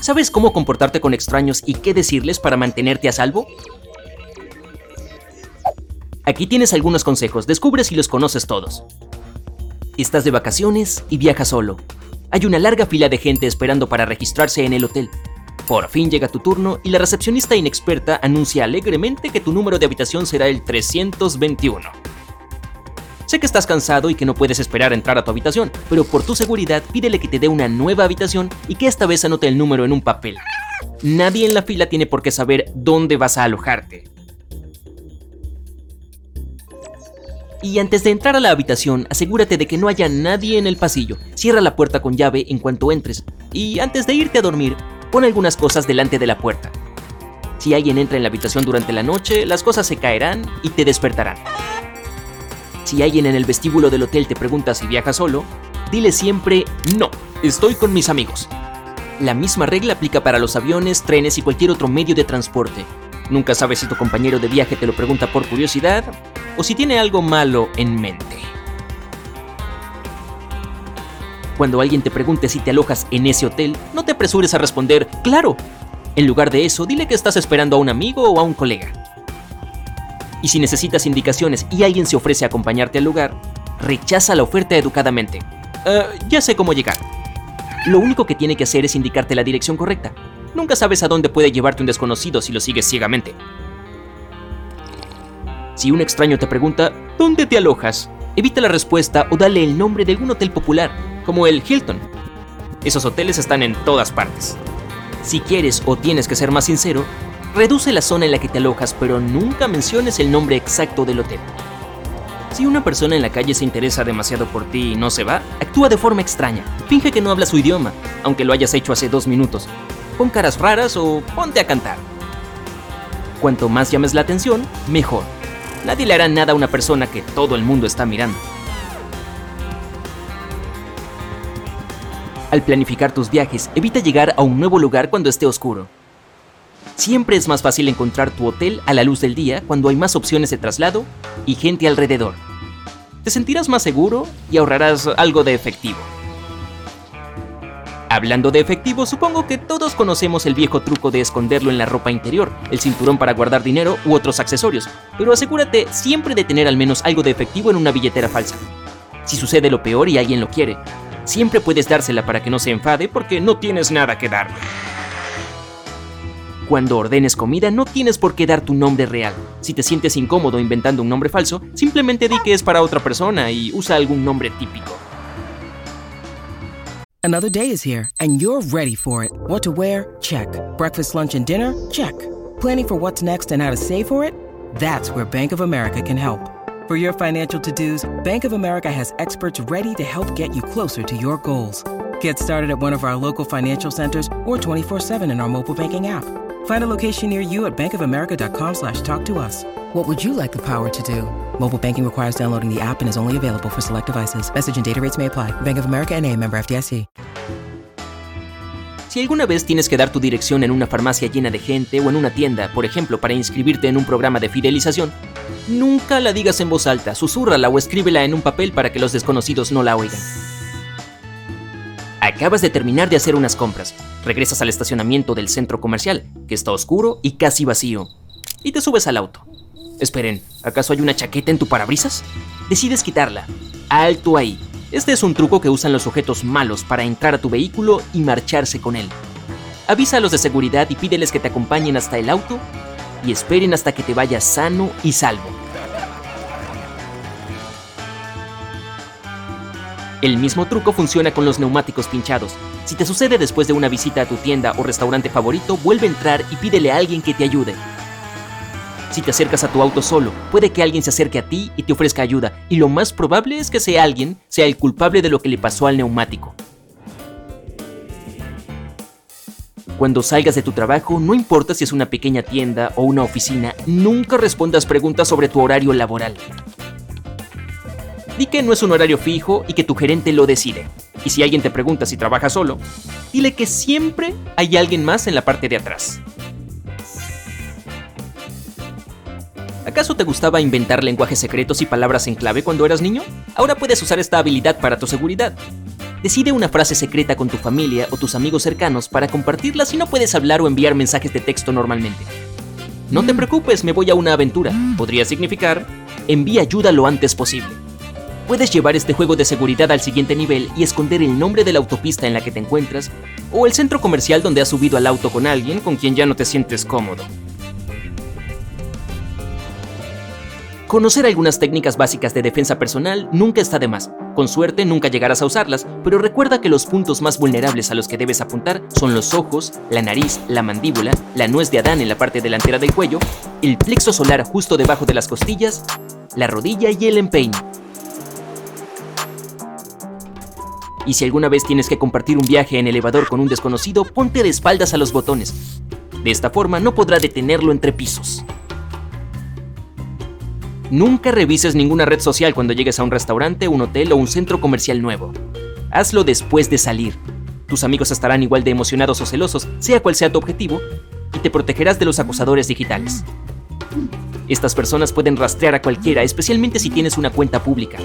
¿Sabes cómo comportarte con extraños y qué decirles para mantenerte a salvo? Aquí tienes algunos consejos, descubre si los conoces todos. Estás de vacaciones y viajas solo. Hay una larga fila de gente esperando para registrarse en el hotel. Por fin llega tu turno y la recepcionista inexperta anuncia alegremente que tu número de habitación será el 321. Sé que estás cansado y que no puedes esperar a entrar a tu habitación, pero por tu seguridad pídele que te dé una nueva habitación y que esta vez anote el número en un papel. Nadie en la fila tiene por qué saber dónde vas a alojarte. Y antes de entrar a la habitación, asegúrate de que no haya nadie en el pasillo. Cierra la puerta con llave en cuanto entres. Y antes de irte a dormir, pon algunas cosas delante de la puerta. Si alguien entra en la habitación durante la noche, las cosas se caerán y te despertarán. Si alguien en el vestíbulo del hotel te pregunta si viajas solo, dile siempre no, estoy con mis amigos. La misma regla aplica para los aviones, trenes y cualquier otro medio de transporte. Nunca sabes si tu compañero de viaje te lo pregunta por curiosidad o si tiene algo malo en mente. Cuando alguien te pregunte si te alojas en ese hotel, no te apresures a responder, claro. En lugar de eso, dile que estás esperando a un amigo o a un colega. Y si necesitas indicaciones y alguien se ofrece a acompañarte al lugar, rechaza la oferta educadamente. Eh, ya sé cómo llegar. Lo único que tiene que hacer es indicarte la dirección correcta. Nunca sabes a dónde puede llevarte un desconocido si lo sigues ciegamente. Si un extraño te pregunta, ¿dónde te alojas? Evita la respuesta o dale el nombre de algún hotel popular, como el Hilton. Esos hoteles están en todas partes. Si quieres o tienes que ser más sincero, Reduce la zona en la que te alojas, pero nunca menciones el nombre exacto del hotel. Si una persona en la calle se interesa demasiado por ti y no se va, actúa de forma extraña. Finge que no habla su idioma, aunque lo hayas hecho hace dos minutos. Pon caras raras o ponte a cantar. Cuanto más llames la atención, mejor. Nadie le hará nada a una persona que todo el mundo está mirando. Al planificar tus viajes, evita llegar a un nuevo lugar cuando esté oscuro. Siempre es más fácil encontrar tu hotel a la luz del día cuando hay más opciones de traslado y gente alrededor. Te sentirás más seguro y ahorrarás algo de efectivo. Hablando de efectivo, supongo que todos conocemos el viejo truco de esconderlo en la ropa interior, el cinturón para guardar dinero u otros accesorios, pero asegúrate siempre de tener al menos algo de efectivo en una billetera falsa. Si sucede lo peor y alguien lo quiere, siempre puedes dársela para que no se enfade porque no tienes nada que darle. Cuando ordenes comida no tienes por qué dar tu nombre real. Si te sientes incómodo inventando un nombre falso, simplemente di que es para otra persona y usa algún nombre típico. Another day is here and you're ready for it. What to wear? Check. Breakfast, lunch and dinner? Check. Planning for what's next and how to save for it? That's where Bank of America can help. For your financial to-dos, Bank of America has experts ready to help get you closer to your goals. Get started at one of our local financial centers or 24-7 in our mobile banking app. Find a location near you at bankofamerica.com slash talk to us. What would you like the power to do? Mobile banking requires downloading the app and is only available for select devices. Message and data rates may apply. Bank of America and a member FDIC. Si alguna vez tienes que dar tu dirección en una farmacia llena de gente o en una tienda, por ejemplo, para inscribirte en un programa de fidelización, nunca la digas en voz alta, susúrrala o escríbela en un papel para que los desconocidos no la oigan. Acabas de terminar de hacer unas compras. Regresas al estacionamiento del centro comercial, que está oscuro y casi vacío. Y te subes al auto. Esperen, ¿acaso hay una chaqueta en tu parabrisas? Decides quitarla. Alto ahí. Este es un truco que usan los sujetos malos para entrar a tu vehículo y marcharse con él. Avisa a los de seguridad y pídeles que te acompañen hasta el auto y esperen hasta que te vayas sano y salvo. El mismo truco funciona con los neumáticos pinchados. Si te sucede después de una visita a tu tienda o restaurante favorito, vuelve a entrar y pídele a alguien que te ayude. Si te acercas a tu auto solo, puede que alguien se acerque a ti y te ofrezca ayuda, y lo más probable es que ese alguien sea el culpable de lo que le pasó al neumático. Cuando salgas de tu trabajo, no importa si es una pequeña tienda o una oficina, nunca respondas preguntas sobre tu horario laboral. Di que no es un horario fijo y que tu gerente lo decide. Y si alguien te pregunta si trabajas solo, dile que siempre hay alguien más en la parte de atrás. ¿Acaso te gustaba inventar lenguajes secretos y palabras en clave cuando eras niño? Ahora puedes usar esta habilidad para tu seguridad. Decide una frase secreta con tu familia o tus amigos cercanos para compartirla si no puedes hablar o enviar mensajes de texto normalmente. No te preocupes, me voy a una aventura. Podría significar, envía ayuda lo antes posible. Puedes llevar este juego de seguridad al siguiente nivel y esconder el nombre de la autopista en la que te encuentras o el centro comercial donde has subido al auto con alguien con quien ya no te sientes cómodo. Conocer algunas técnicas básicas de defensa personal nunca está de más. Con suerte nunca llegarás a usarlas, pero recuerda que los puntos más vulnerables a los que debes apuntar son los ojos, la nariz, la mandíbula, la nuez de Adán en la parte delantera del cuello, el plexo solar justo debajo de las costillas, la rodilla y el empeine. Y si alguna vez tienes que compartir un viaje en elevador con un desconocido, ponte de espaldas a los botones. De esta forma no podrá detenerlo entre pisos. Nunca revises ninguna red social cuando llegues a un restaurante, un hotel o un centro comercial nuevo. Hazlo después de salir. Tus amigos estarán igual de emocionados o celosos, sea cual sea tu objetivo, y te protegerás de los acosadores digitales. Estas personas pueden rastrear a cualquiera, especialmente si tienes una cuenta pública.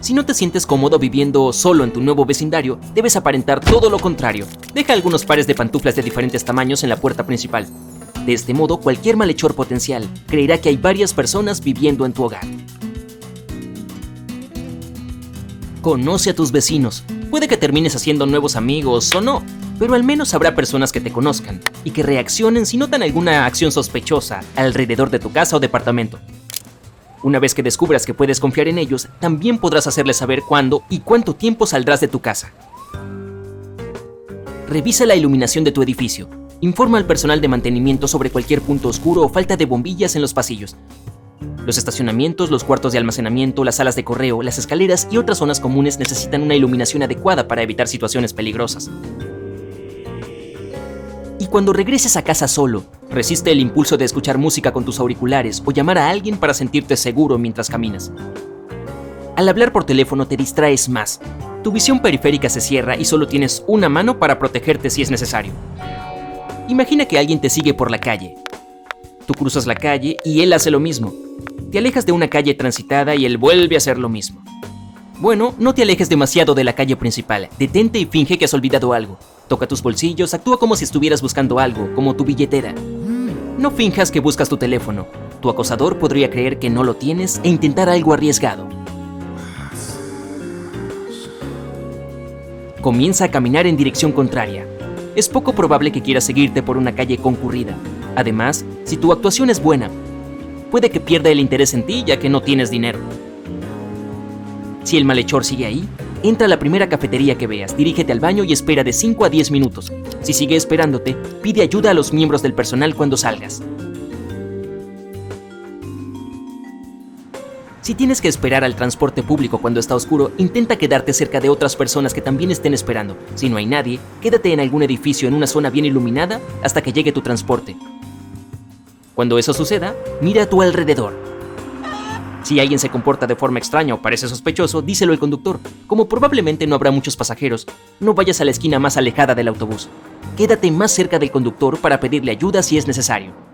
Si no te sientes cómodo viviendo solo en tu nuevo vecindario, debes aparentar todo lo contrario. Deja algunos pares de pantuflas de diferentes tamaños en la puerta principal. De este modo, cualquier malhechor potencial creerá que hay varias personas viviendo en tu hogar. Conoce a tus vecinos. Puede que termines haciendo nuevos amigos o no, pero al menos habrá personas que te conozcan y que reaccionen si notan alguna acción sospechosa alrededor de tu casa o departamento. Una vez que descubras que puedes confiar en ellos, también podrás hacerles saber cuándo y cuánto tiempo saldrás de tu casa. Revisa la iluminación de tu edificio. Informa al personal de mantenimiento sobre cualquier punto oscuro o falta de bombillas en los pasillos. Los estacionamientos, los cuartos de almacenamiento, las salas de correo, las escaleras y otras zonas comunes necesitan una iluminación adecuada para evitar situaciones peligrosas. Cuando regreses a casa solo, resiste el impulso de escuchar música con tus auriculares o llamar a alguien para sentirte seguro mientras caminas. Al hablar por teléfono te distraes más. Tu visión periférica se cierra y solo tienes una mano para protegerte si es necesario. Imagina que alguien te sigue por la calle. Tú cruzas la calle y él hace lo mismo. Te alejas de una calle transitada y él vuelve a hacer lo mismo. Bueno, no te alejes demasiado de la calle principal. Detente y finge que has olvidado algo. Toca tus bolsillos, actúa como si estuvieras buscando algo, como tu billetera. No finjas que buscas tu teléfono. Tu acosador podría creer que no lo tienes e intentar algo arriesgado. Comienza a caminar en dirección contraria. Es poco probable que quiera seguirte por una calle concurrida. Además, si tu actuación es buena, puede que pierda el interés en ti ya que no tienes dinero. Si el malhechor sigue ahí, Entra a la primera cafetería que veas, dirígete al baño y espera de 5 a 10 minutos. Si sigue esperándote, pide ayuda a los miembros del personal cuando salgas. Si tienes que esperar al transporte público cuando está oscuro, intenta quedarte cerca de otras personas que también estén esperando. Si no hay nadie, quédate en algún edificio en una zona bien iluminada hasta que llegue tu transporte. Cuando eso suceda, mira a tu alrededor. Si alguien se comporta de forma extraña o parece sospechoso, díselo al conductor. Como probablemente no habrá muchos pasajeros, no vayas a la esquina más alejada del autobús. Quédate más cerca del conductor para pedirle ayuda si es necesario.